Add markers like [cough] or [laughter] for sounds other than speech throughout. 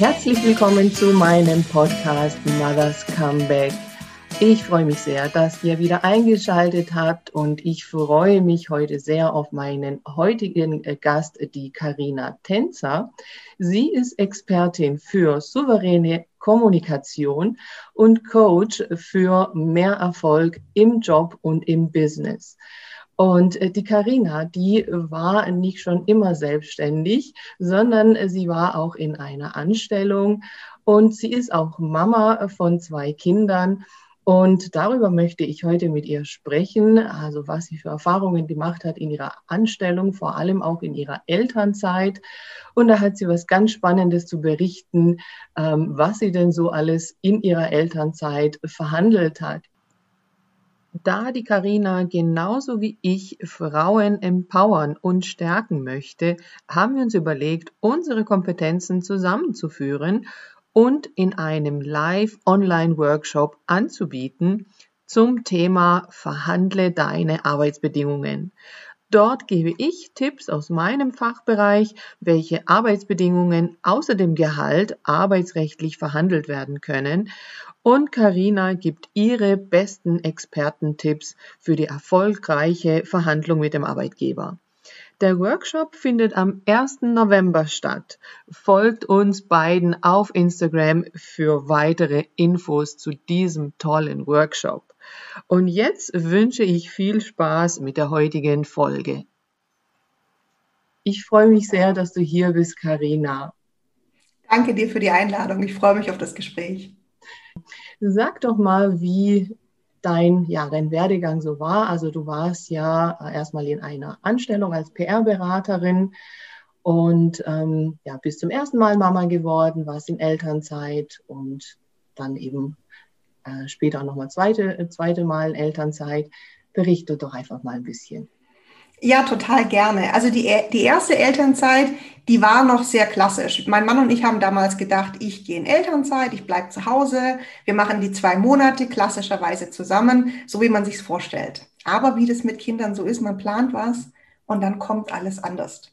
Herzlich willkommen zu meinem Podcast Mothers Comeback. Ich freue mich sehr, dass ihr wieder eingeschaltet habt und ich freue mich heute sehr auf meinen heutigen äh, Gast, die Karina Tänzer. Sie ist Expertin für souveräne Kommunikation und Coach für mehr Erfolg im Job und im Business. Und äh, die Karina, die war nicht schon immer selbstständig, sondern sie war auch in einer Anstellung und sie ist auch Mama von zwei Kindern und darüber möchte ich heute mit ihr sprechen, also was sie für Erfahrungen gemacht hat in ihrer Anstellung, vor allem auch in ihrer Elternzeit. Und da hat sie was ganz Spannendes zu berichten, ähm, was sie denn so alles in ihrer Elternzeit verhandelt hat. Da die Karina genauso wie ich Frauen empowern und stärken möchte, haben wir uns überlegt, unsere Kompetenzen zusammenzuführen und in einem Live-Online-Workshop anzubieten zum Thema Verhandle deine Arbeitsbedingungen. Dort gebe ich Tipps aus meinem Fachbereich, welche Arbeitsbedingungen außer dem Gehalt arbeitsrechtlich verhandelt werden können. Und Karina gibt ihre besten Expertentipps für die erfolgreiche Verhandlung mit dem Arbeitgeber. Der Workshop findet am 1. November statt. Folgt uns beiden auf Instagram für weitere Infos zu diesem tollen Workshop. Und jetzt wünsche ich viel Spaß mit der heutigen Folge. Ich freue mich sehr, dass du hier bist, Karina. Danke dir für die Einladung. Ich freue mich auf das Gespräch. Sag doch mal, wie dein, ja, dein Werdegang so war. Also du warst ja äh, erstmal in einer Anstellung als PR-Beraterin und ähm, ja, bist zum ersten Mal Mama geworden, warst in Elternzeit und dann eben äh, später nochmal zweite, äh, zweite Mal in Elternzeit. Berichte doch einfach mal ein bisschen. Ja, total gerne. Also die, die erste Elternzeit, die war noch sehr klassisch. Mein Mann und ich haben damals gedacht, ich gehe in Elternzeit, ich bleibe zu Hause, wir machen die zwei Monate klassischerweise zusammen, so wie man sich's vorstellt. Aber wie das mit Kindern so ist, man plant was und dann kommt alles anders.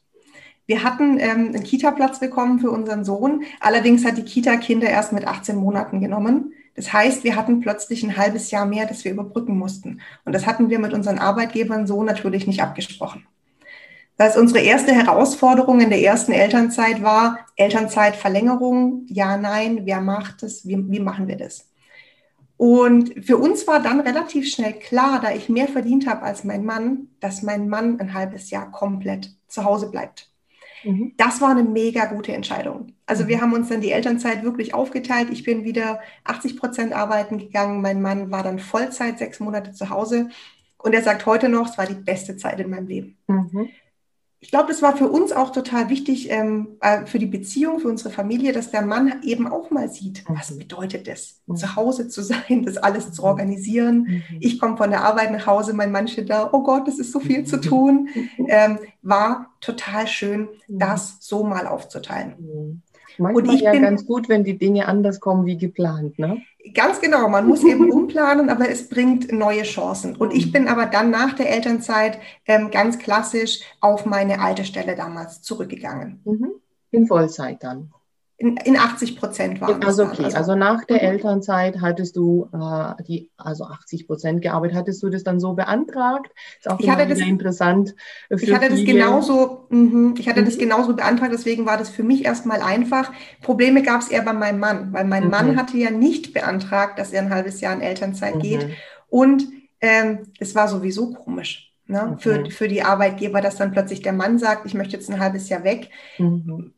Wir hatten ähm, einen Kita-Platz bekommen für unseren Sohn. Allerdings hat die Kita Kinder erst mit 18 Monaten genommen. Das heißt, wir hatten plötzlich ein halbes Jahr mehr, das wir überbrücken mussten. Und das hatten wir mit unseren Arbeitgebern so natürlich nicht abgesprochen. Das heißt, unsere erste Herausforderung in der ersten Elternzeit war Elternzeitverlängerung. Ja, nein, wer macht es? Wie, wie machen wir das? Und für uns war dann relativ schnell klar, da ich mehr verdient habe als mein Mann, dass mein Mann ein halbes Jahr komplett zu Hause bleibt. Mhm. Das war eine mega gute Entscheidung. Also wir mhm. haben uns dann die Elternzeit wirklich aufgeteilt. Ich bin wieder 80 Prozent arbeiten gegangen. Mein Mann war dann Vollzeit sechs Monate zu Hause. Und er sagt heute noch, es war die beste Zeit in meinem Leben. Mhm ich glaube, das war für uns auch total wichtig, ähm, äh, für die Beziehung, für unsere Familie, dass der Mann eben auch mal sieht, was mhm. bedeutet es, mhm. zu Hause zu sein, das alles zu mhm. organisieren. Mhm. Ich komme von der Arbeit nach Hause, mein Mann steht da, oh Gott, es ist so viel zu tun. Ähm, war total schön, das so mal aufzuteilen. Manchmal und ich ja bin, ganz gut, wenn die Dinge anders kommen wie geplant, ne? Ganz genau, man muss eben [laughs] umplanen, aber es bringt neue Chancen. Und ich bin aber dann nach der Elternzeit ähm, ganz klassisch auf meine alte Stelle damals zurückgegangen. Mhm. In Vollzeit dann. In, in 80 Prozent waren also okay, also, also, nach der mhm. Elternzeit hattest du äh, die, also 80 Prozent gearbeitet, hattest du das dann so beantragt? Ist auch ich hatte das interessant. ich hatte das genauso, mh, ich hatte mhm. das genauso beantragt, deswegen war das für mich erstmal einfach. Probleme gab es eher bei meinem Mann, weil mein mhm. Mann hatte ja nicht beantragt, dass er ein halbes Jahr in Elternzeit mhm. geht. Und ähm, es war sowieso komisch ne, okay. für, für die Arbeitgeber, dass dann plötzlich der Mann sagt, ich möchte jetzt ein halbes Jahr weg. Mhm.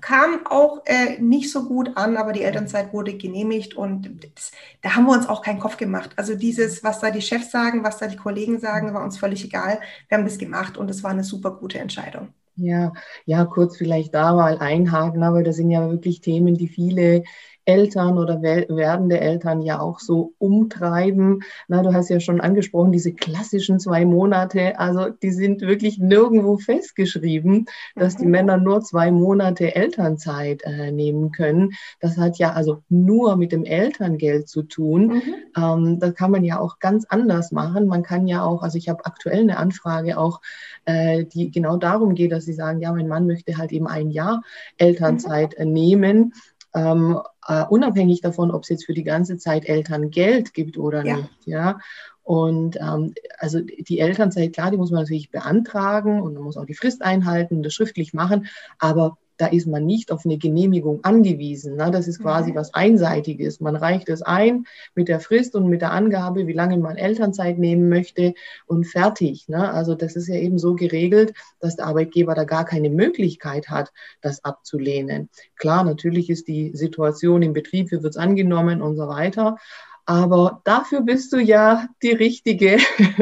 Kam auch äh, nicht so gut an, aber die Elternzeit wurde genehmigt und das, da haben wir uns auch keinen Kopf gemacht. Also dieses, was da die Chefs sagen, was da die Kollegen sagen, war uns völlig egal. Wir haben das gemacht und es war eine super gute Entscheidung. Ja, ja, kurz vielleicht da mal einhaken, aber das sind ja wirklich Themen, die viele Eltern oder werdende Eltern ja auch so umtreiben. Na, du hast ja schon angesprochen, diese klassischen zwei Monate, also die sind wirklich nirgendwo festgeschrieben, dass die mhm. Männer nur zwei Monate Elternzeit äh, nehmen können. Das hat ja also nur mit dem Elterngeld zu tun. Mhm. Ähm, das kann man ja auch ganz anders machen. Man kann ja auch, also ich habe aktuell eine Anfrage auch, äh, die genau darum geht, dass sie sagen, ja, mein Mann möchte halt eben ein Jahr Elternzeit mhm. nehmen ähm, uh, unabhängig davon, ob es jetzt für die ganze Zeit Eltern Geld gibt oder ja. nicht. Ja. Und ähm, also die Elternzeit, klar, die muss man natürlich beantragen und man muss auch die Frist einhalten, das schriftlich machen, aber da ist man nicht auf eine Genehmigung angewiesen. Ne? Das ist quasi mhm. was Einseitiges. Man reicht es ein mit der Frist und mit der Angabe, wie lange man Elternzeit nehmen möchte und fertig. Ne? Also das ist ja eben so geregelt, dass der Arbeitgeber da gar keine Möglichkeit hat, das abzulehnen. Klar, natürlich ist die Situation im Betrieb, wie wird es angenommen und so weiter. Aber dafür bist du ja die richtige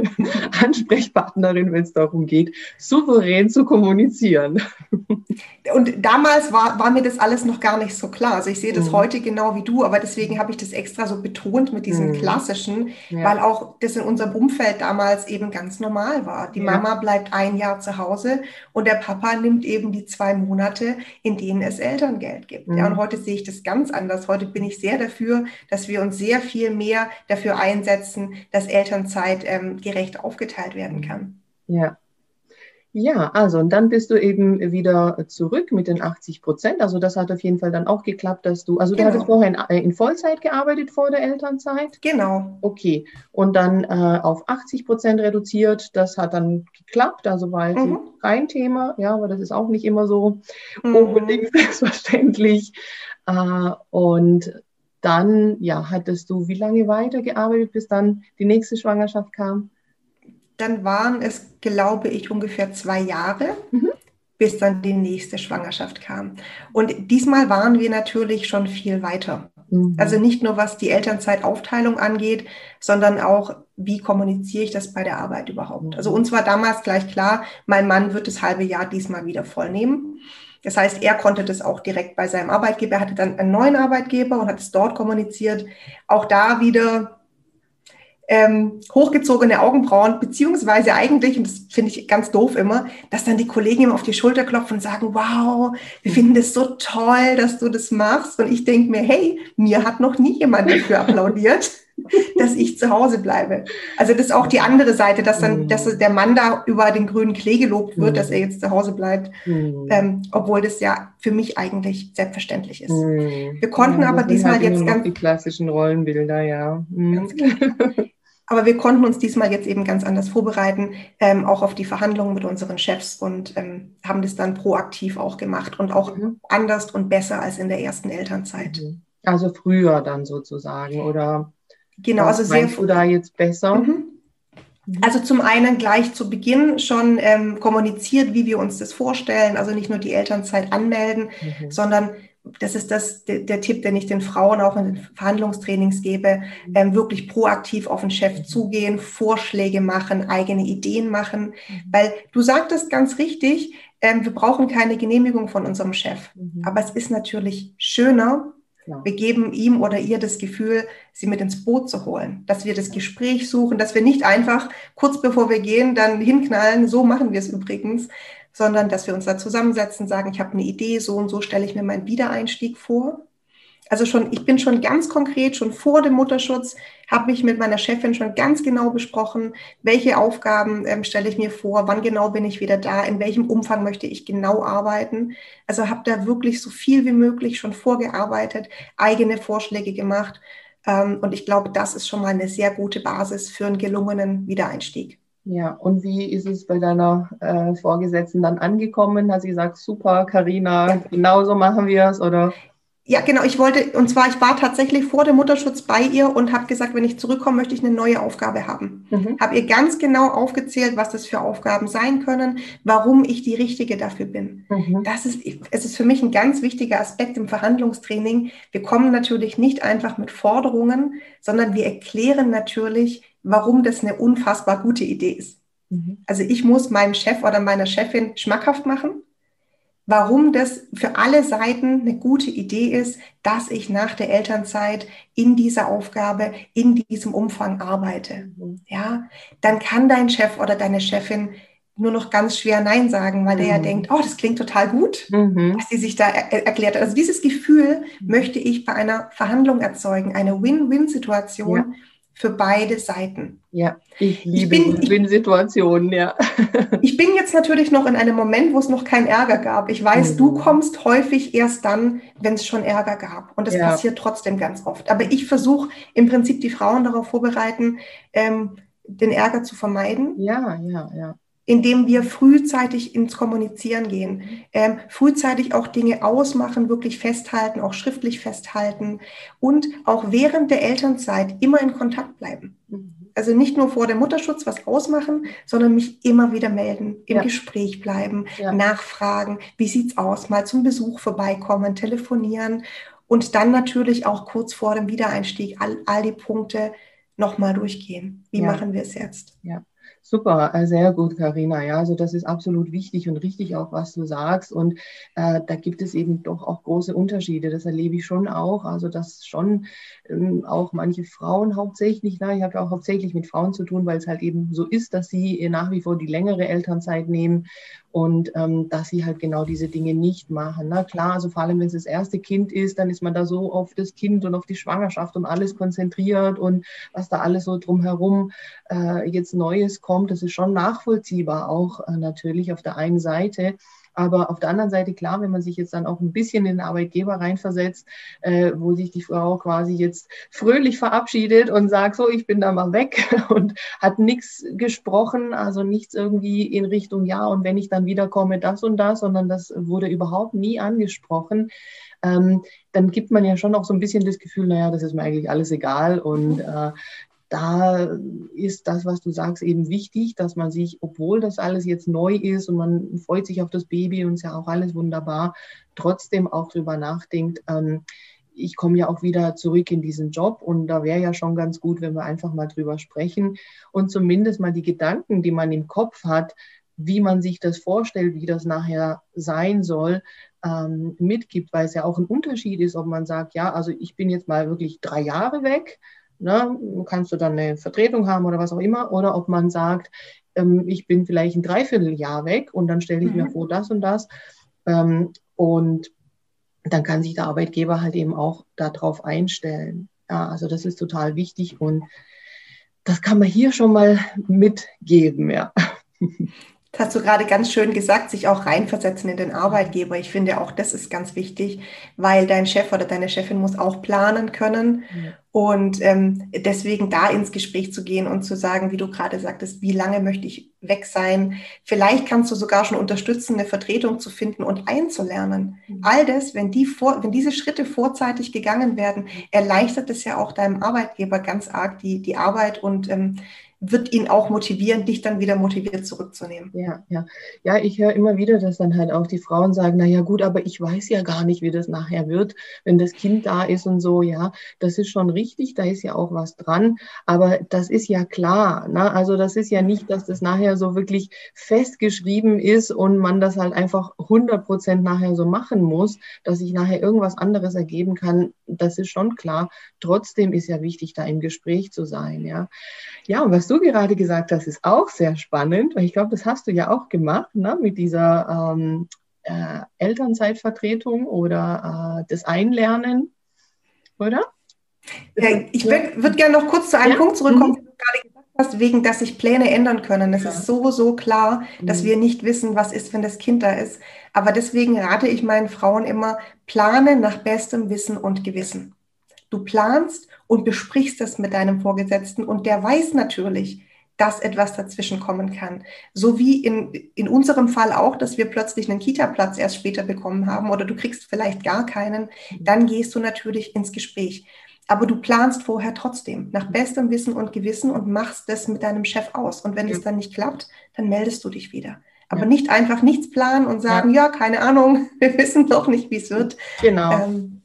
[laughs] Ansprechpartnerin, wenn es darum geht, souverän zu kommunizieren. [laughs] Und damals war, war mir das alles noch gar nicht so klar. Also ich sehe das mhm. heute genau wie du, aber deswegen habe ich das extra so betont mit diesem mhm. klassischen, ja. weil auch das in unserem Umfeld damals eben ganz normal war. Die ja. Mama bleibt ein Jahr zu Hause und der Papa nimmt eben die zwei Monate, in denen es Elterngeld gibt. Mhm. Ja, und heute sehe ich das ganz anders. Heute bin ich sehr dafür, dass wir uns sehr viel mehr dafür einsetzen, dass Elternzeit ähm, gerecht aufgeteilt werden kann. Ja. Ja, also und dann bist du eben wieder zurück mit den 80 Prozent. Also das hat auf jeden Fall dann auch geklappt, dass du, also genau. du hattest vorher in, äh, in, Vollzeit gearbeitet vor der Elternzeit? Genau. Okay. Und dann äh, auf 80 Prozent reduziert. Das hat dann geklappt. Also war jetzt mhm. kein Thema. Ja, aber das ist auch nicht immer so mhm. unbedingt [laughs] selbstverständlich. Äh, und dann, ja, hattest du wie lange weitergearbeitet, bis dann die nächste Schwangerschaft kam? Dann waren es, glaube ich, ungefähr zwei Jahre, mhm. bis dann die nächste Schwangerschaft kam. Und diesmal waren wir natürlich schon viel weiter. Mhm. Also nicht nur was die Elternzeitaufteilung angeht, sondern auch, wie kommuniziere ich das bei der Arbeit überhaupt. Mhm. Also uns war damals gleich klar, mein Mann wird das halbe Jahr diesmal wieder vollnehmen. Das heißt, er konnte das auch direkt bei seinem Arbeitgeber, er hatte dann einen neuen Arbeitgeber und hat es dort kommuniziert. Auch da wieder ähm, hochgezogene Augenbrauen, beziehungsweise eigentlich, und das finde ich ganz doof immer, dass dann die Kollegen ihm auf die Schulter klopfen und sagen, wow, wir finden das so toll, dass du das machst. Und ich denke mir, hey, mir hat noch nie jemand dafür applaudiert dass ich zu Hause bleibe. Also das ist auch die andere Seite, dass dann, dass der Mann da über den grünen Klee gelobt wird, dass er jetzt zu Hause bleibt, mhm. ähm, obwohl das ja für mich eigentlich selbstverständlich ist. Mhm. Wir konnten ja, aber diesmal halt jetzt ganz die klassischen Rollenbilder, ja. Mhm. Aber wir konnten uns diesmal jetzt eben ganz anders vorbereiten, ähm, auch auf die Verhandlungen mit unseren Chefs und ähm, haben das dann proaktiv auch gemacht und auch mhm. anders und besser als in der ersten Elternzeit. Mhm. Also früher dann sozusagen, oder? Genau, Was also sehr. du da jetzt besser? Mhm. mhm. Also zum einen gleich zu Beginn schon ähm, kommuniziert, wie wir uns das vorstellen. Also nicht nur die Elternzeit anmelden, mhm. sondern das ist das, der, der, Tipp, den ich den Frauen auch in den Verhandlungstrainings gebe, mhm. ähm, wirklich proaktiv auf den Chef mhm. zugehen, Vorschläge machen, eigene Ideen machen. Mhm. Weil du sagtest ganz richtig, ähm, wir brauchen keine Genehmigung von unserem Chef. Mhm. Aber es ist natürlich schöner, ja. Wir geben ihm oder ihr das Gefühl, sie mit ins Boot zu holen, dass wir das Gespräch suchen, dass wir nicht einfach kurz bevor wir gehen dann hinknallen, so machen wir es übrigens, sondern dass wir uns da zusammensetzen, sagen, ich habe eine Idee, so und so stelle ich mir meinen Wiedereinstieg vor. Also schon, ich bin schon ganz konkret, schon vor dem Mutterschutz, habe mich mit meiner Chefin schon ganz genau besprochen, welche Aufgaben ähm, stelle ich mir vor, wann genau bin ich wieder da, in welchem Umfang möchte ich genau arbeiten. Also habe da wirklich so viel wie möglich schon vorgearbeitet, eigene Vorschläge gemacht. Ähm, und ich glaube, das ist schon mal eine sehr gute Basis für einen gelungenen Wiedereinstieg. Ja, und wie ist es bei deiner äh, Vorgesetzten dann angekommen? Hat sie gesagt, super, Karina, ja. genau so machen wir es? Oder? Ja, genau. Ich wollte, und zwar, ich war tatsächlich vor dem Mutterschutz bei ihr und habe gesagt, wenn ich zurückkomme, möchte ich eine neue Aufgabe haben. Mhm. Habe ihr ganz genau aufgezählt, was das für Aufgaben sein können, warum ich die Richtige dafür bin. Mhm. Das ist, es ist für mich ein ganz wichtiger Aspekt im Verhandlungstraining. Wir kommen natürlich nicht einfach mit Forderungen, sondern wir erklären natürlich, warum das eine unfassbar gute Idee ist. Mhm. Also ich muss meinem Chef oder meiner Chefin schmackhaft machen, warum das für alle Seiten eine gute Idee ist, dass ich nach der Elternzeit in dieser Aufgabe, in diesem Umfang arbeite. Mhm. Ja, dann kann dein Chef oder deine Chefin nur noch ganz schwer Nein sagen, weil mhm. der ja denkt, oh, das klingt total gut, mhm. was sie sich da er erklärt hat. Also dieses Gefühl mhm. möchte ich bei einer Verhandlung erzeugen, eine Win-Win-Situation. Ja für beide Seiten. Ja, ich liebe ich bin, Win-Situationen, ja. [laughs] ich bin jetzt natürlich noch in einem Moment, wo es noch keinen Ärger gab. Ich weiß, mhm. du kommst häufig erst dann, wenn es schon Ärger gab. Und das ja. passiert trotzdem ganz oft. Aber ich versuche im Prinzip die Frauen darauf vorbereiten, ähm, den Ärger zu vermeiden. Ja, ja, ja indem wir frühzeitig ins Kommunizieren gehen, ähm, frühzeitig auch Dinge ausmachen, wirklich festhalten, auch schriftlich festhalten und auch während der Elternzeit immer in Kontakt bleiben. Mhm. Also nicht nur vor dem Mutterschutz was ausmachen, sondern mich immer wieder melden, im ja. Gespräch bleiben, ja. nachfragen, wie sieht's aus, mal zum Besuch vorbeikommen, telefonieren und dann natürlich auch kurz vor dem Wiedereinstieg all, all die Punkte nochmal durchgehen. Wie ja. machen wir es jetzt? Ja. Super, äh, sehr gut, Karina. Ja, also das ist absolut wichtig und richtig auch, was du sagst. Und äh, da gibt es eben doch auch große Unterschiede. Das erlebe ich schon auch. Also dass schon ähm, auch manche Frauen hauptsächlich, na, ich habe ja auch hauptsächlich mit Frauen zu tun, weil es halt eben so ist, dass sie nach wie vor die längere Elternzeit nehmen und ähm, dass sie halt genau diese Dinge nicht machen. Na klar, also vor allem wenn es das erste Kind ist, dann ist man da so auf das Kind und auf die Schwangerschaft und alles konzentriert und was da alles so drumherum äh, jetzt Neues kommt, das ist schon nachvollziehbar auch äh, natürlich auf der einen Seite. Aber auf der anderen Seite, klar, wenn man sich jetzt dann auch ein bisschen in den Arbeitgeber reinversetzt, äh, wo sich die Frau quasi jetzt fröhlich verabschiedet und sagt, so, ich bin da mal weg [laughs] und hat nichts gesprochen, also nichts irgendwie in Richtung, ja, und wenn ich dann wiederkomme, das und das, sondern das wurde überhaupt nie angesprochen. Ähm, dann gibt man ja schon auch so ein bisschen das Gefühl, naja, das ist mir eigentlich alles egal und äh, da ist das, was du sagst, eben wichtig, dass man sich, obwohl das alles jetzt neu ist und man freut sich auf das Baby und ist ja auch alles wunderbar, trotzdem auch drüber nachdenkt, ähm, ich komme ja auch wieder zurück in diesen Job und da wäre ja schon ganz gut, wenn wir einfach mal drüber sprechen und zumindest mal die Gedanken, die man im Kopf hat, wie man sich das vorstellt, wie das nachher sein soll, ähm, mitgibt, weil es ja auch ein Unterschied ist, ob man sagt, ja, also ich bin jetzt mal wirklich drei Jahre weg Ne? Kannst du dann eine Vertretung haben oder was auch immer. Oder ob man sagt, ähm, ich bin vielleicht ein Dreivierteljahr weg und dann stelle ich mhm. mir vor, das und das. Ähm, und dann kann sich der Arbeitgeber halt eben auch darauf einstellen. Ja, also das ist total wichtig und das kann man hier schon mal mitgeben, ja. [laughs] Das hast du gerade ganz schön gesagt, sich auch reinversetzen in den Arbeitgeber. Ich finde auch, das ist ganz wichtig, weil dein Chef oder deine Chefin muss auch planen können. Ja. Und ähm, deswegen da ins Gespräch zu gehen und zu sagen, wie du gerade sagtest, wie lange möchte ich weg sein? Vielleicht kannst du sogar schon unterstützen, eine Vertretung zu finden und einzulernen. Mhm. All das, wenn, die vor, wenn diese Schritte vorzeitig gegangen werden, erleichtert es ja auch deinem Arbeitgeber ganz arg die, die Arbeit und ähm, wird ihn auch motivieren, dich dann wieder motiviert zurückzunehmen. Ja, ja. Ja, ich höre immer wieder, dass dann halt auch die Frauen sagen, na ja, gut, aber ich weiß ja gar nicht, wie das nachher wird, wenn das Kind da ist und so. Ja, das ist schon richtig, da ist ja auch was dran. Aber das ist ja klar. Ne? Also das ist ja nicht, dass das nachher so wirklich festgeschrieben ist und man das halt einfach 100 Prozent nachher so machen muss, dass sich nachher irgendwas anderes ergeben kann. Das ist schon klar. Trotzdem ist ja wichtig, da im Gespräch zu sein. Ja, ja was du gerade gesagt hast, ist auch sehr spannend, weil ich glaube, das hast du ja auch gemacht ne, mit dieser ähm, äh, Elternzeitvertretung oder äh, das Einlernen, oder? Ja, ich würde würd gerne noch kurz zu einem ja? Punkt zurückkommen, mhm. den du gerade gesagt hast, wegen, dass sich Pläne ändern können. Es ja. ist so, so klar, dass mhm. wir nicht wissen, was ist, wenn das Kind da ist. Aber deswegen rate ich meinen Frauen immer, plane nach bestem Wissen und Gewissen. Du planst und besprichst das mit deinem Vorgesetzten und der weiß natürlich, dass etwas dazwischen kommen kann. So wie in, in unserem Fall auch, dass wir plötzlich einen Kita-Platz erst später bekommen haben oder du kriegst vielleicht gar keinen, dann gehst du natürlich ins Gespräch. Aber du planst vorher trotzdem nach bestem Wissen und Gewissen und machst das mit deinem Chef aus. Und wenn ja. es dann nicht klappt, dann meldest du dich wieder. Aber ja. nicht einfach nichts planen und sagen, ja. ja, keine Ahnung, [laughs] wir wissen doch nicht, wie es wird. Genau. Ähm,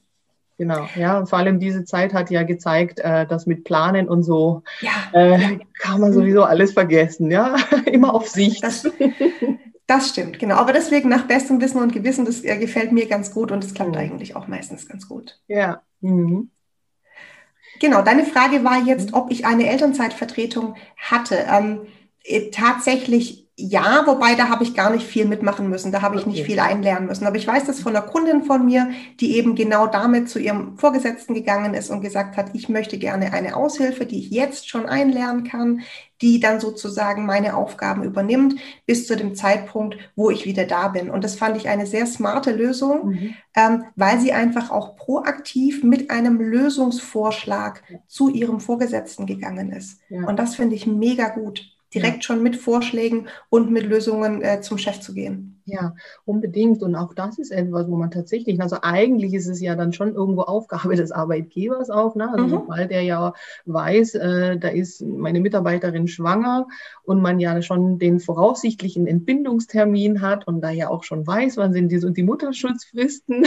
Genau, ja, und vor allem diese Zeit hat ja gezeigt, äh, dass mit Planen und so ja. äh, kann man sowieso alles vergessen, ja, [laughs] immer auf Sicht. Das, das, stimmt, genau. Aber deswegen nach bestem Wissen und Gewissen, das äh, gefällt mir ganz gut und es klappt mhm. eigentlich auch meistens ganz gut. Ja. Mhm. Genau, deine Frage war jetzt, ob ich eine Elternzeitvertretung hatte. Ähm, äh, tatsächlich ja, wobei da habe ich gar nicht viel mitmachen müssen, da habe ich Okay. nicht viel einlernen müssen. Aber ich weiß das von einer Kundin von mir, die eben genau damit zu ihrem Vorgesetzten gegangen ist und gesagt hat, ich möchte gerne eine Aushilfe, die ich jetzt schon einlernen kann, die dann sozusagen meine Aufgaben übernimmt bis zu dem Zeitpunkt, wo ich wieder da bin. Und das fand ich eine sehr smarte Lösung, Mhm. ähm, weil sie einfach auch proaktiv mit einem Lösungsvorschlag zu ihrem Vorgesetzten gegangen ist. Ja. Und das finde ich mega gut, direkt schon mit Vorschlägen und mit Lösungen äh, zum Chef zu gehen. Ja, unbedingt. Und auch das ist etwas, wo man tatsächlich, also eigentlich ist es ja dann schon irgendwo Aufgabe des Arbeitgebers auch, ne? Also Mhm. sobald der ja weiß, äh, da ist meine Mitarbeiterin schwanger und man ja schon den voraussichtlichen Entbindungstermin hat und da ja auch schon weiß, wann sind die, so die Mutterschutzfristen,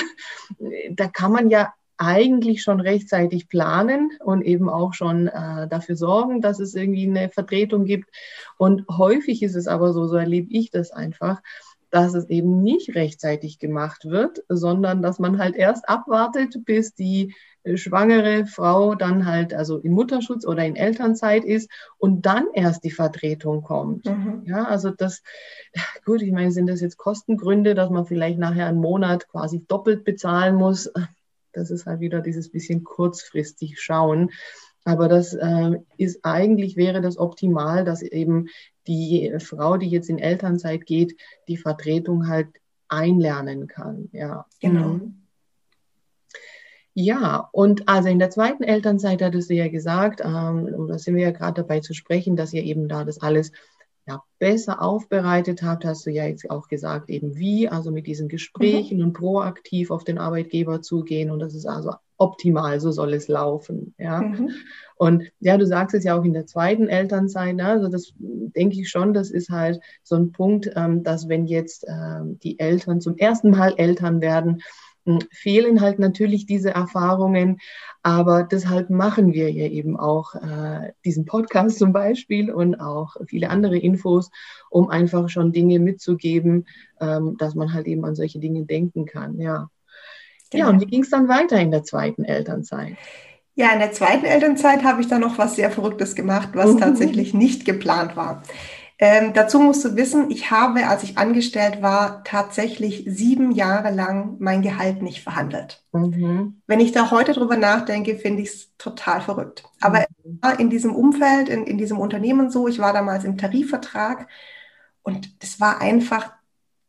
[laughs] da kann man ja eigentlich schon rechtzeitig planen und eben auch schon äh, dafür sorgen, dass es irgendwie eine Vertretung gibt. Und häufig ist es aber so, so erlebe ich das einfach, dass es eben nicht rechtzeitig gemacht wird, sondern dass man halt erst abwartet, bis die äh, schwangere Frau dann halt also in Mutterschutz oder in Elternzeit ist und dann erst die Vertretung kommt. Mhm. Ja, also das, [laughs] gut, ich meine, sind das jetzt Kostengründe, dass man vielleicht nachher einen Monat quasi doppelt bezahlen muss? Das ist halt wieder dieses bisschen kurzfristig schauen. Aber das äh, ist eigentlich wäre das optimal, dass eben die Frau, die jetzt in Elternzeit geht, die Vertretung halt einlernen kann. Ja, Genau. Mhm. Ja, und also in der zweiten Elternzeit hattest du ja gesagt, ähm, und da sind wir ja gerade dabei zu sprechen, dass ihr eben da das alles ja, besser aufbereitet habt, hast du ja jetzt auch gesagt, eben wie, also mit diesen Gesprächen und proaktiv auf den Arbeitgeber zugehen und das ist also optimal, so soll es laufen. Ja. Mhm. Und ja, du sagst es ja auch in der zweiten Elternzeit, ne? also das denke ich schon, das ist halt so ein Punkt, ähm, dass wenn jetzt ähm, die Eltern zum ersten Mal Eltern werden, fehlen halt natürlich diese Erfahrungen, aber deshalb machen wir ja eben auch äh, diesen Podcast zum Beispiel und auch viele andere Infos, um einfach schon Dinge mitzugeben, ähm, dass man halt eben an solche Dinge denken kann, ja. Ja, Genau. und wie ging es dann weiter in der zweiten Elternzeit? Ja, in der zweiten Elternzeit habe ich dann noch was sehr Verrücktes gemacht, was Mhm. tatsächlich nicht geplant war. Ähm, dazu musst du wissen, ich habe, als ich angestellt war, tatsächlich sieben Jahre lang mein Gehalt nicht verhandelt. Mhm. Wenn ich da heute drüber nachdenke, finde ich es total verrückt. Aber Mhm. war in diesem Umfeld, in, in diesem Unternehmen so, ich war damals im Tarifvertrag und das war einfach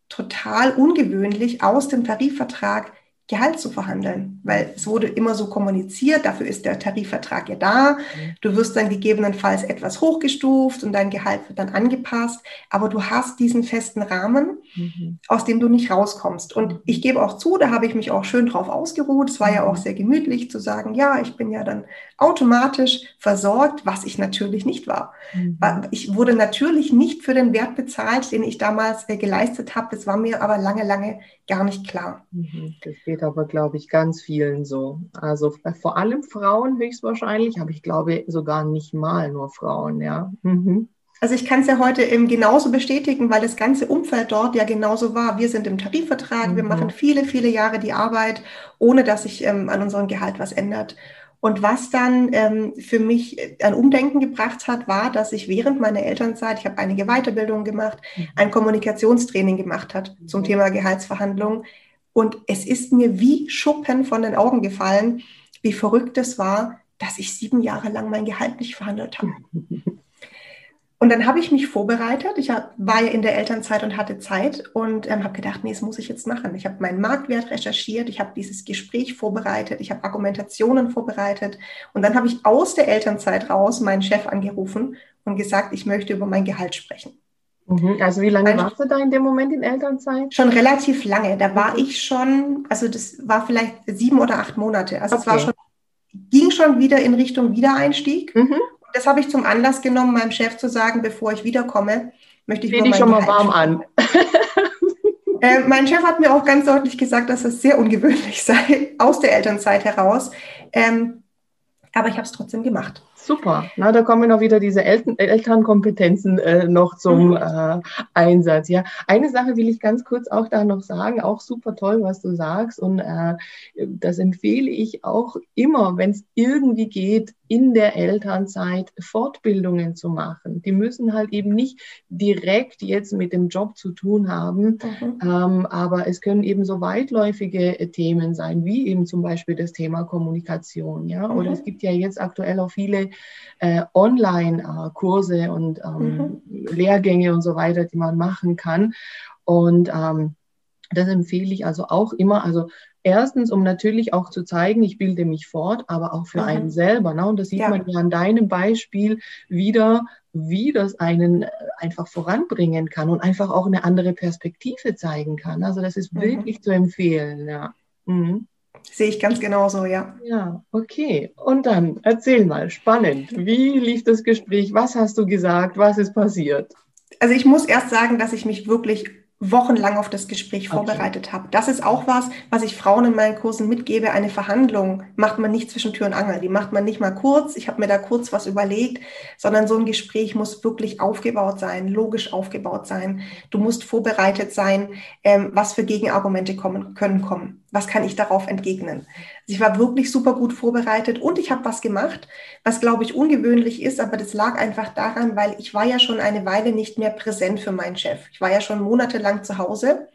total ungewöhnlich, aus dem Tarifvertrag Gehalt zu verhandeln, weil es wurde immer so kommuniziert, dafür ist der Tarifvertrag ja da. Du wirst dann gegebenenfalls etwas hochgestuft und dein Gehalt wird dann angepasst, aber du hast diesen festen Rahmen, Mhm. aus dem du nicht rauskommst. Und ich gebe auch zu, da habe ich mich auch schön drauf ausgeruht. Es war ja auch sehr gemütlich zu sagen, ja, ich bin ja dann automatisch versorgt, was ich natürlich nicht war. Mhm. Ich wurde natürlich nicht für den Wert bezahlt, den ich damals äh, geleistet habe. Das war mir aber lange, lange gar nicht klar. Mhm. Das geht aber, glaube ich, ganz vielen so. Also äh, vor allem Frauen höchstwahrscheinlich, aber ich glaube sogar nicht mal nur Frauen, ja. Mhm. Also ich kann es ja heute eben genauso bestätigen, weil das ganze Umfeld dort ja genauso war. Wir sind im Tarifvertrag, wir Mhm. machen viele, viele Jahre die Arbeit, ohne dass sich ähm, an unserem Gehalt was ändert. Und was dann ähm, für mich ein Umdenken gebracht hat, war, dass ich während meiner Elternzeit, ich habe einige Weiterbildungen gemacht, ein Kommunikationstraining gemacht hat zum Mhm. Thema Gehaltsverhandlungen. Und es ist mir wie Schuppen von den Augen gefallen, wie verrückt es war, dass ich sieben Jahre lang mein Gehalt nicht verhandelt habe. [laughs] Und dann habe ich mich vorbereitet. Ich war ja in der Elternzeit und hatte Zeit und ähm, habe gedacht, nee, das muss ich jetzt machen. Ich habe meinen Marktwert recherchiert, ich habe dieses Gespräch vorbereitet, ich habe Argumentationen vorbereitet und dann habe ich aus der Elternzeit raus meinen Chef angerufen und gesagt, ich möchte über mein Gehalt sprechen. Mhm. Also wie lange Ein- warst du da in dem Moment in Elternzeit? Schon relativ lange. Da war ich schon, also das war vielleicht sieben oder acht Monate. Also es war Okay. schon, ging schon wieder in Richtung Wiedereinstieg. Mhm. Das habe ich zum Anlass genommen, meinem Chef zu sagen, bevor ich wiederkomme, möchte ich dich mein schon mal Gehalt warm an. Äh, mein Chef hat mir auch ganz deutlich gesagt, dass es sehr ungewöhnlich [laughs] sei, aus der Elternzeit heraus. Ähm, aber ich habe es trotzdem gemacht. Super. Na, da kommen noch wieder diese Eltern Elternkompetenzen äh, noch zum Mhm. äh, Einsatz. Ja, eine Sache will ich ganz kurz auch da noch sagen. Auch super toll, was du sagst. Und äh, das empfehle ich auch immer, wenn es irgendwie geht, in der Elternzeit Fortbildungen zu machen. Die müssen halt eben nicht direkt jetzt mit dem Job zu tun haben, mhm. ähm, aber es können eben so weitläufige äh, Themen sein, wie eben zum Beispiel das Thema Kommunikation. Ja? Oder mhm. es gibt ja jetzt aktuell auch viele äh, Online-Kurse äh, und ähm, mhm. Lehrgänge und so weiter, die man machen kann. Und ähm, das empfehle ich also auch immer. Also erstens, um natürlich auch zu zeigen, ich bilde mich fort, aber auch für mhm. einen selber. Ne? Und das sieht ja. man ja an deinem Beispiel wieder, wie das einen äh, einfach voranbringen kann und einfach auch eine andere Perspektive zeigen kann. Also das ist mhm. wirklich zu empfehlen. Ja. Mhm. Sehe ich ganz genauso, ja. Ja, okay. Und dann erzähl mal, spannend. Wie lief das Gespräch? Was hast du gesagt? Was ist passiert? Also ich muss erst sagen, dass ich mich wirklich wochenlang auf das Gespräch okay. vorbereitet habe. Das ist auch was, was ich Frauen in meinen Kursen mitgebe. Eine Verhandlung macht man nicht zwischen Tür und Angel. Die macht man nicht mal kurz. Ich habe mir da kurz was überlegt, sondern so ein Gespräch muss wirklich aufgebaut sein, logisch aufgebaut sein. Du musst vorbereitet sein, ähm, was für Gegenargumente kommen können kommen. Was kann ich darauf entgegnen? Ich war wirklich super gut vorbereitet und ich habe was gemacht, was glaube ich ungewöhnlich ist, aber das lag einfach daran, weil ich war ja schon eine Weile nicht mehr präsent für meinen Chef. Ich war ja schon monatelang zu Hause.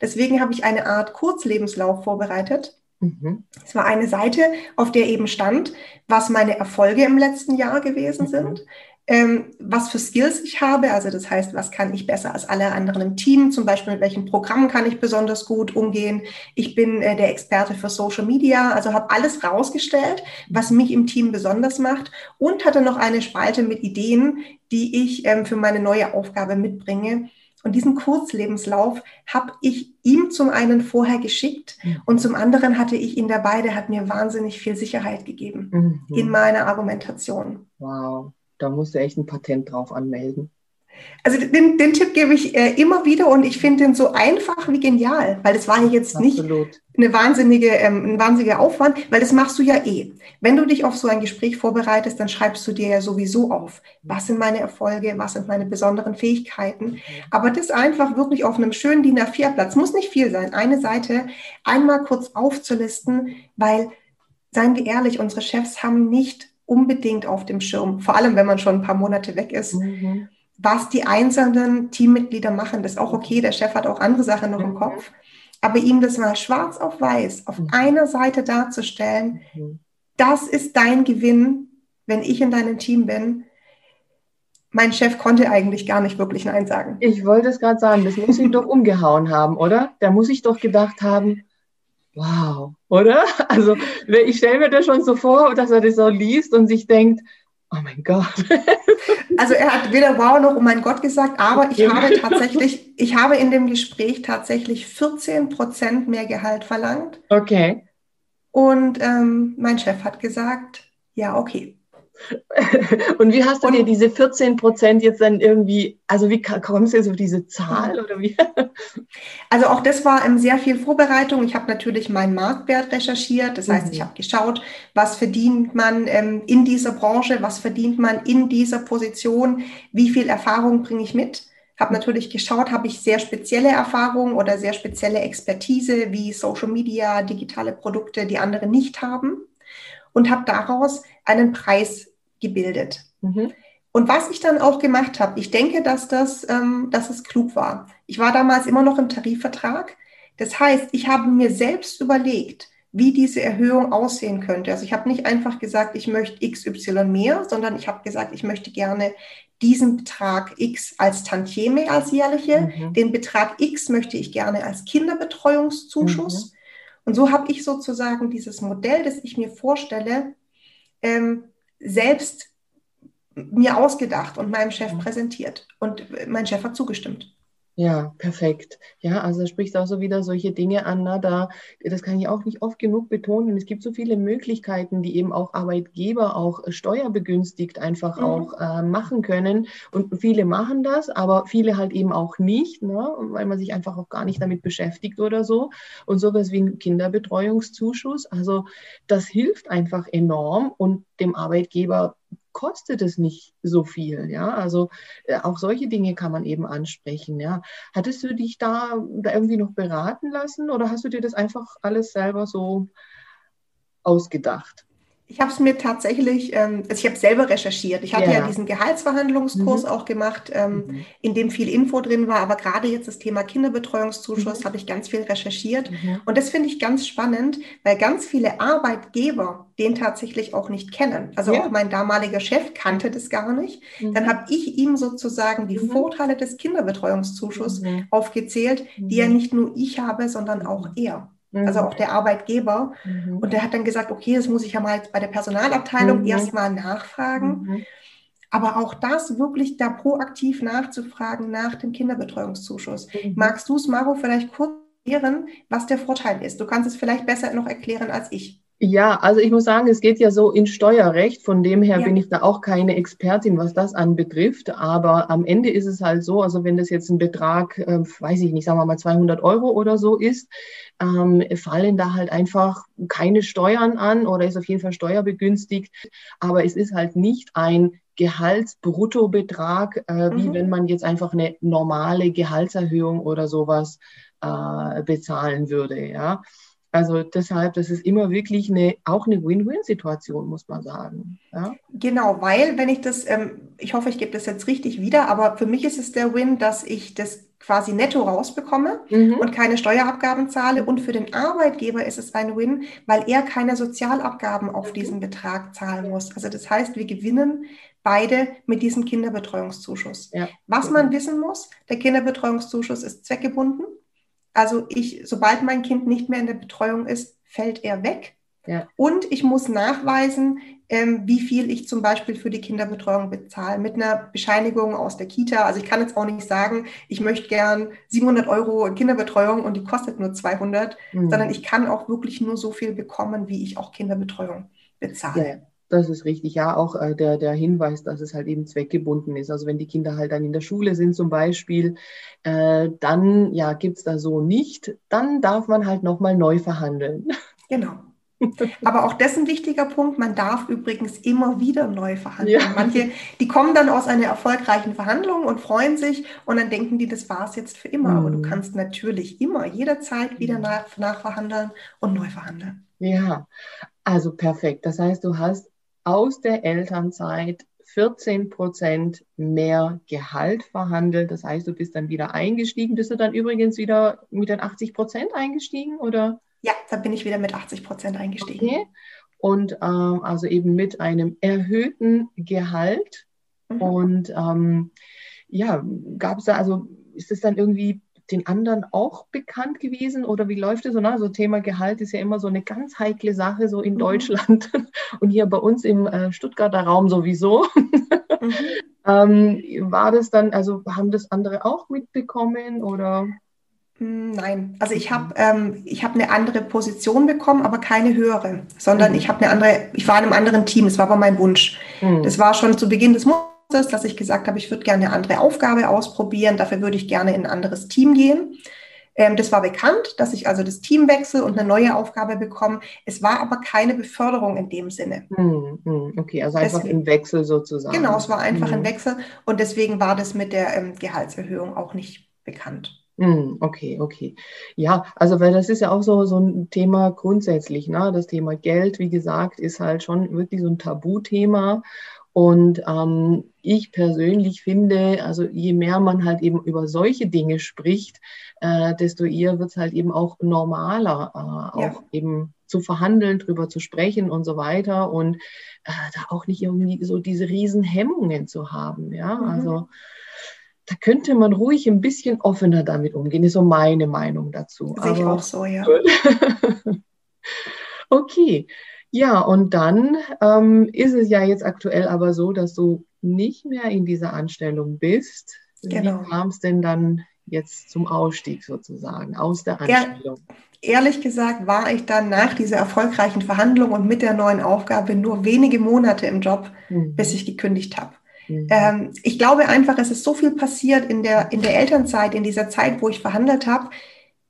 Deswegen habe ich eine Art Kurzlebenslauf vorbereitet. Mhm. Es war eine Seite, auf der eben stand, was meine Erfolge im letzten Jahr gewesen mhm. sind, ähm, was für Skills ich habe. Also das heißt, was kann ich besser als alle anderen im Team? Zum Beispiel mit welchen Programmen kann ich besonders gut umgehen? Ich bin äh, der Experte für Social Media, also habe alles rausgestellt, was mich im Team besonders macht und hatte noch eine Spalte mit Ideen, die ich ähm, für meine neue Aufgabe mitbringe. Und diesen Kurzlebenslauf habe ich ihm zum einen vorher geschickt mhm. und zum anderen hatte ich ihn dabei. Der hat mir wahnsinnig viel Sicherheit gegeben mhm. in meiner Argumentation. Wow da musst du echt ein Patent drauf anmelden. Also den, den Tipp gebe ich äh, immer wieder und ich finde den so einfach wie genial, weil das war ja jetzt Absolut. nicht eine wahnsinnige, ähm, ein wahnsinniger Aufwand, weil das machst du ja eh. Wenn du dich auf so ein Gespräch vorbereitest, dann schreibst du dir ja sowieso auf, was sind meine Erfolge, was sind meine besonderen Fähigkeiten. Aber das einfach wirklich auf einem schönen DIN A4-Platz, muss nicht viel sein, eine Seite einmal kurz aufzulisten, weil, seien wir ehrlich, unsere Chefs haben nicht unbedingt auf dem Schirm, vor allem wenn man schon ein paar Monate weg ist. Mhm. Was die einzelnen Teammitglieder machen, das ist auch okay. Der Chef hat auch andere Sachen noch mhm. im Kopf. Aber ihm das mal schwarz auf weiß auf mhm. einer Seite darzustellen, mhm. das ist dein Gewinn, wenn ich in deinem Team bin. Mein Chef konnte eigentlich gar nicht wirklich Nein sagen. Ich wollte es gerade sagen, das muss ihn doch umgehauen haben, oder? Da muss ich doch gedacht haben, wow, oder? [laughs] Also ich stelle mir das schon so vor, dass er das so liest und sich denkt, oh mein Gott. [laughs] Also er hat weder wow noch oh mein Gott gesagt, aber ich habe [laughs] tatsächlich, ich habe in dem Gespräch tatsächlich 14 Prozent mehr Gehalt verlangt. Okay. Und ähm, mein Chef hat gesagt, ja, okay. Und wie hast du und, dir diese 14 Prozent jetzt dann irgendwie, also wie kommst du jetzt auf diese Zahl oder wie? Also auch das war ähm, sehr viel Vorbereitung. Ich habe natürlich meinen Marktwert recherchiert. Das heißt, mhm. ich habe geschaut, was verdient man ähm, in dieser Branche, was verdient man in dieser Position, wie viel Erfahrung bringe ich mit. Habe natürlich geschaut, habe ich sehr spezielle Erfahrungen oder sehr spezielle Expertise wie Social Media, digitale Produkte, die andere nicht haben und habe daraus einen Preis gebildet. Mhm. Und was ich dann auch gemacht habe, ich denke, dass das, ähm, dass es klug war. Ich war damals immer noch im Tarifvertrag. Das heißt, ich habe mir selbst überlegt, wie diese Erhöhung aussehen könnte. Also ich habe nicht einfach gesagt, ich möchte XY mehr, sondern ich habe gesagt, ich möchte gerne diesen Betrag X als Tantieme als jährliche, mhm. den Betrag X möchte ich gerne als Kinderbetreuungszuschuss. Mhm. Und so habe ich sozusagen dieses Modell, das ich mir vorstelle, ähm, selbst mir ausgedacht und meinem Chef präsentiert. Und mein Chef hat zugestimmt. Ja, perfekt. Ja, also sprichst auch so wieder solche Dinge an, na, da, das kann ich auch nicht oft genug betonen. Es gibt so viele Möglichkeiten, die eben auch Arbeitgeber auch steuerbegünstigt einfach mhm. auch äh, machen können. Und viele machen das, aber viele halt eben auch nicht, ne, weil man sich einfach auch gar nicht damit beschäftigt oder so. Und sowas wie ein Kinderbetreuungszuschuss, also das hilft einfach enorm und dem Arbeitgeber kostet es nicht so viel. Ja, also äh, auch solche Dinge kann man eben ansprechen. Ja, hattest du dich da, da irgendwie noch beraten lassen oder hast du dir das einfach alles selber so ausgedacht? Ich habe es mir tatsächlich, ähm, also ich habe selber recherchiert. Ich hatte ja, ja diesen Gehaltsverhandlungskurs mhm. auch gemacht, ähm, mhm. in dem viel Info drin war. Aber gerade jetzt das Thema Kinderbetreuungszuschuss mhm. habe ich ganz viel recherchiert. Mhm. Und das finde ich ganz spannend, weil ganz viele Arbeitgeber den tatsächlich auch nicht kennen. Also ja. auch mein damaliger Chef kannte das gar nicht. Mhm. Dann habe ich ihm sozusagen die mhm. Vorteile des Kinderbetreuungszuschusses aufgezählt, die ja nicht nur ich habe, sondern auch er also auch der Arbeitgeber. Mhm. Und der hat dann gesagt, okay, das muss ich ja mal bei der Personalabteilung mhm. erstmal nachfragen. Mhm. Aber auch das wirklich da proaktiv nachzufragen nach dem Kinderbetreuungszuschuss. Mhm. Magst du es, Maro, vielleicht kurz erklären, was der Vorteil ist? Du kannst es vielleicht besser noch erklären als ich. Ja, also ich muss sagen, es geht ja so in Steuerrecht. Von dem her ja. bin ich da auch keine Expertin, was das anbetrifft. Aber am Ende ist es halt so, also wenn das jetzt ein Betrag, äh, weiß ich nicht, sagen wir mal 200 Euro oder so ist, ähm, fallen da halt einfach keine Steuern an oder ist auf jeden Fall steuerbegünstigt. Aber es ist halt nicht ein Gehaltsbruttobetrag, äh, wie mhm. wenn man jetzt einfach eine normale Gehaltserhöhung oder sowas äh, bezahlen würde. Ja. Also deshalb, das ist immer wirklich eine, auch eine Win-Win-Situation, muss man sagen. Ja? Genau, weil wenn ich das, ähm, ich hoffe, ich gebe das jetzt richtig wieder, aber für mich ist es der Win, dass ich das quasi netto rausbekomme mhm. und keine Steuerabgaben zahle. Und für den Arbeitgeber ist es ein Win, weil er keine Sozialabgaben auf diesen Betrag zahlen muss. Also das heißt, wir gewinnen beide mit diesem Kinderbetreuungszuschuss. Ja. Was man wissen muss, der Kinderbetreuungszuschuss ist zweckgebunden. Also ich, sobald mein Kind nicht mehr in der Betreuung ist, fällt er weg. Ja. Und ich muss nachweisen, ähm, wie viel ich zum Beispiel für die Kinderbetreuung bezahle, mit einer Bescheinigung aus der Kita. Also ich kann jetzt auch nicht sagen, ich möchte gern 700 Euro Kinderbetreuung und die kostet nur 200, mhm. sondern ich kann auch wirklich nur so viel bekommen, wie ich auch Kinderbetreuung bezahle. Ja. Das ist richtig, ja, auch äh, der, der Hinweis, dass es halt eben zweckgebunden ist. Also wenn die Kinder halt dann in der Schule sind zum Beispiel, äh, dann ja, gibt es da so nicht, dann darf man halt nochmal neu verhandeln. Genau. Aber auch das ist ein wichtiger Punkt. Man darf übrigens immer wieder neu verhandeln. Ja. Manche, die kommen dann aus einer erfolgreichen Verhandlung und freuen sich und dann denken die, das war es jetzt für immer. Mhm. Aber du mhm. kannst natürlich immer jederzeit wieder nach, nachverhandeln und neu verhandeln. Ja, also perfekt. Das heißt, du hast aus der Elternzeit 14 Prozent mehr Gehalt verhandelt. Das heißt, du bist dann wieder eingestiegen. Bist du dann übrigens wieder mit den 80 Prozent eingestiegen oder? Ja, da bin ich wieder mit 80 Prozent eingestiegen. Okay. Und ähm, also eben mit einem erhöhten Gehalt. Mhm. Und ähm, ja, gab es da, also ist es dann irgendwie den anderen auch bekannt gewesen oder wie läuft es so? Na, so Thema Gehalt ist ja immer so eine ganz heikle Sache so in mhm. Deutschland [laughs] und hier bei uns im äh, Stuttgarter Raum sowieso. Mhm. [laughs] ähm, war das dann, also haben das andere auch mitbekommen oder? Hm, nein, also ich habe ähm, ich hab eine andere Position bekommen, aber keine höhere, sondern mhm. ich habe eine andere, ich war in einem anderen Team, das war aber mein Wunsch. Mhm. Das war schon zu Beginn des Monats dass ich gesagt habe, ich würde gerne eine andere Aufgabe ausprobieren, dafür würde ich gerne in ein anderes Team gehen. Ähm, das war bekannt, dass ich also das Team wechsle und eine neue Aufgabe bekomme. Es war aber keine Beförderung in dem Sinne. Hm, hm, okay, also einfach deswegen, ein Wechsel sozusagen. Genau, es war einfach ein hm. Wechsel und deswegen war das mit der ähm, Gehaltserhöhung auch nicht bekannt. Okay, okay. Ja, also weil das ist ja auch so, so ein Thema grundsätzlich, ne? Das Thema Geld, wie gesagt, ist halt schon wirklich so ein Tabuthema. Und ähm, ich persönlich finde, also je mehr man halt eben über solche Dinge spricht, äh, desto eher wird es halt eben auch normaler, äh, ja. auch eben zu verhandeln, drüber zu sprechen und so weiter und äh, da auch nicht irgendwie so diese riesen Hemmungen zu haben. Ja, mhm. also da könnte man ruhig ein bisschen offener damit umgehen, ist so meine Meinung dazu. Sehe ich auch so, ja. [laughs] okay. Ja, und dann ähm, ist es ja jetzt aktuell aber so, dass du nicht mehr in dieser Anstellung bist. Genau. Wie kam es denn dann jetzt zum Ausstieg sozusagen aus der Anstellung? ehrlich gesagt war ich dann nach dieser erfolgreichen Verhandlung und mit der neuen Aufgabe nur wenige Monate im Job, mhm. bis ich gekündigt habe. Mhm. Ähm, ich glaube einfach, es ist so viel passiert in der, in der Elternzeit, in dieser Zeit, wo ich verhandelt habe,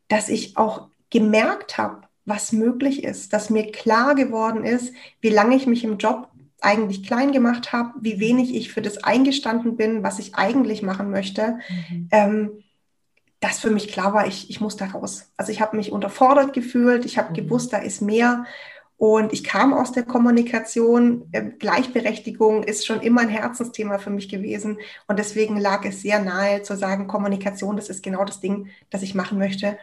dass ich auch gemerkt habe, was möglich ist, dass mir klar geworden ist, wie lange ich mich im Job eigentlich klein gemacht habe, wie wenig ich für das eingestanden bin, was ich eigentlich machen möchte, mhm. ähm, dass für mich klar war, ich, ich muss da raus. Also ich habe mich unterfordert gefühlt, ich habe mhm. gewusst, da ist mehr. Und ich kam aus der Kommunikation. Ähm, Gleichberechtigung ist schon immer ein Herzensthema für mich gewesen. Und deswegen lag es sehr nahe zu sagen, Kommunikation, das ist genau das Ding, das ich machen möchte.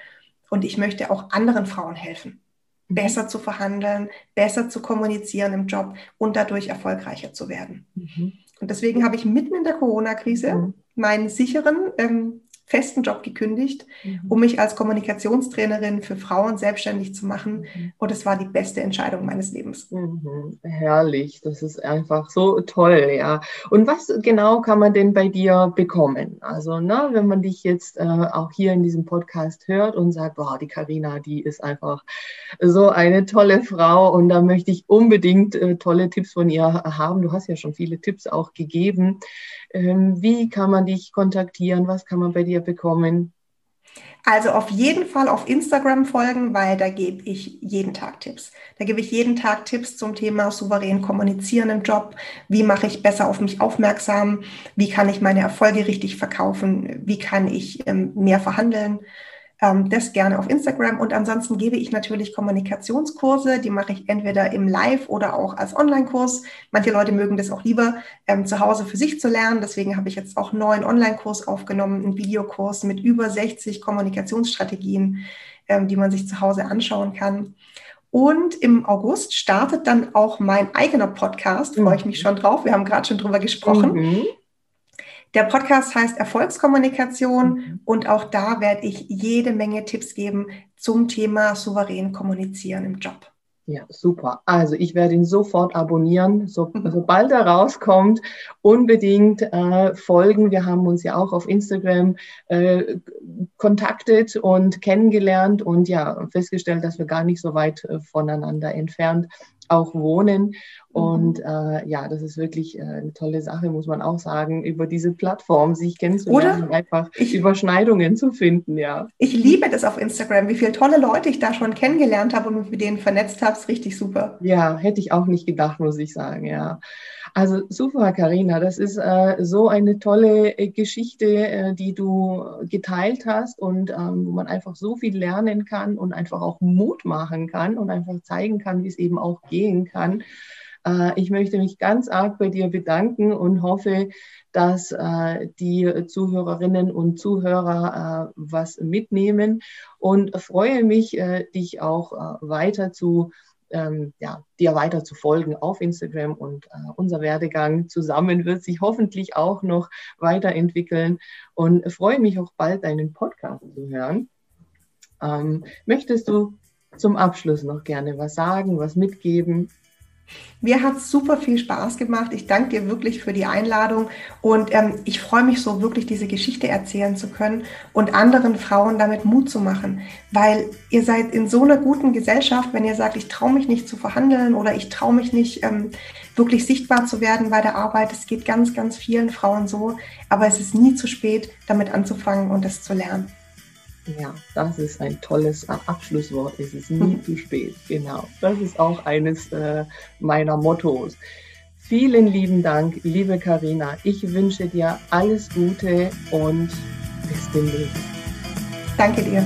Und ich möchte auch anderen Frauen helfen, mhm. besser zu verhandeln, besser zu kommunizieren im Job und dadurch erfolgreicher zu werden. Mhm. Und deswegen habe ich mitten in der Corona-Krise mhm. meinen sicheren ähm, festen Job gekündigt, mhm. um mich als Kommunikationstrainerin für Frauen selbstständig zu machen. Mhm. Und es war die beste Entscheidung meines Lebens. Mhm. Herrlich, das ist einfach so toll, ja. Und was genau kann man denn bei dir bekommen? Also, ne, wenn man dich jetzt äh, auch hier in diesem Podcast hört und sagt, boah, die Karina, die ist einfach so eine tolle Frau und da möchte ich unbedingt äh, tolle Tipps von ihr haben. Du hast ja schon viele Tipps auch gegeben. Ähm, wie kann man dich kontaktieren? Was kann man bei dir bekommen? Also auf jeden Fall auf Instagram folgen, weil da gebe ich jeden Tag Tipps. Da gebe ich jeden Tag Tipps zum Thema souverän kommunizieren im Job. Wie mache ich besser auf mich aufmerksam? Wie kann ich meine Erfolge richtig verkaufen? Wie kann ich ähm, mehr verhandeln? Ähm, das gerne auf Instagram. Und ansonsten gebe ich natürlich Kommunikationskurse, die mache ich entweder im Live oder auch als Online-Kurs. Manche Leute mögen das auch lieber, ähm, zu Hause für sich zu lernen. Deswegen habe ich jetzt auch einen neuen Online-Kurs aufgenommen, einen Videokurs mit über 60 Kommunikationsstrategien, ähm, die man sich zu Hause anschauen kann. Und im August startet dann auch mein eigener Podcast, freue ich mich schon drauf. Wir haben gerade schon drüber gesprochen. Mhm. Der Podcast heißt Erfolgskommunikation mhm. und auch da werde ich jede Menge Tipps geben zum Thema souverän kommunizieren im Job. Ja, super. Also ich werde ihn sofort abonnieren, so, mhm. sobald er rauskommt. Unbedingt äh, folgen. Wir haben uns ja auch auf Instagram äh, kontaktet und kennengelernt und ja festgestellt, dass wir gar nicht so weit äh, voneinander entfernt auch wohnen. Und mhm. äh, ja, das ist wirklich äh, eine tolle Sache, muss man auch sagen, über diese Plattform sich kennenzulernen, Oder? einfach ich, Überschneidungen zu finden, ja. Ich liebe das auf Instagram, wie viele tolle Leute ich da schon kennengelernt habe und mit denen vernetzt habe, ist richtig super. Ja, hätte ich auch nicht gedacht, muss ich sagen, ja. Also super, Karina, das ist äh, so eine tolle äh, Geschichte, äh, die du geteilt hast und ähm, wo man einfach so viel lernen kann und einfach auch Mut machen kann und einfach zeigen kann, wie es eben auch gehen kann. Äh, ich möchte mich ganz arg bei dir bedanken und hoffe, dass äh, die Zuhörerinnen und Zuhörer äh, was mitnehmen und freue mich, dich auch weiter zu ähm, ja, dir weiter zu folgen auf Instagram und unser Werdegang zusammen wird sich hoffentlich auch noch weiterentwickeln und freue mich auch bald deinen Podcast zu hören. Ähm, möchtest du zum Abschluss noch gerne was sagen, was mitgeben? Mir hat super viel Spaß gemacht. Ich danke dir wirklich für die Einladung und ähm, ich freue mich so wirklich, diese Geschichte erzählen zu können und anderen Frauen damit Mut zu machen, weil ihr seid in so einer guten Gesellschaft, wenn ihr sagt, ich traue mich nicht zu verhandeln oder ich traue mich nicht ähm, wirklich sichtbar zu werden bei der Arbeit. Es geht ganz, ganz vielen Frauen so, aber es ist nie zu spät, damit anzufangen und das zu lernen. Ja, das ist ein tolles Abschlusswort. Es ist nie zu spät. Genau. Das ist auch eines äh, meiner Mottos. Vielen lieben Dank, liebe Karina. Ich wünsche dir alles Gute und bis demnächst. Danke dir.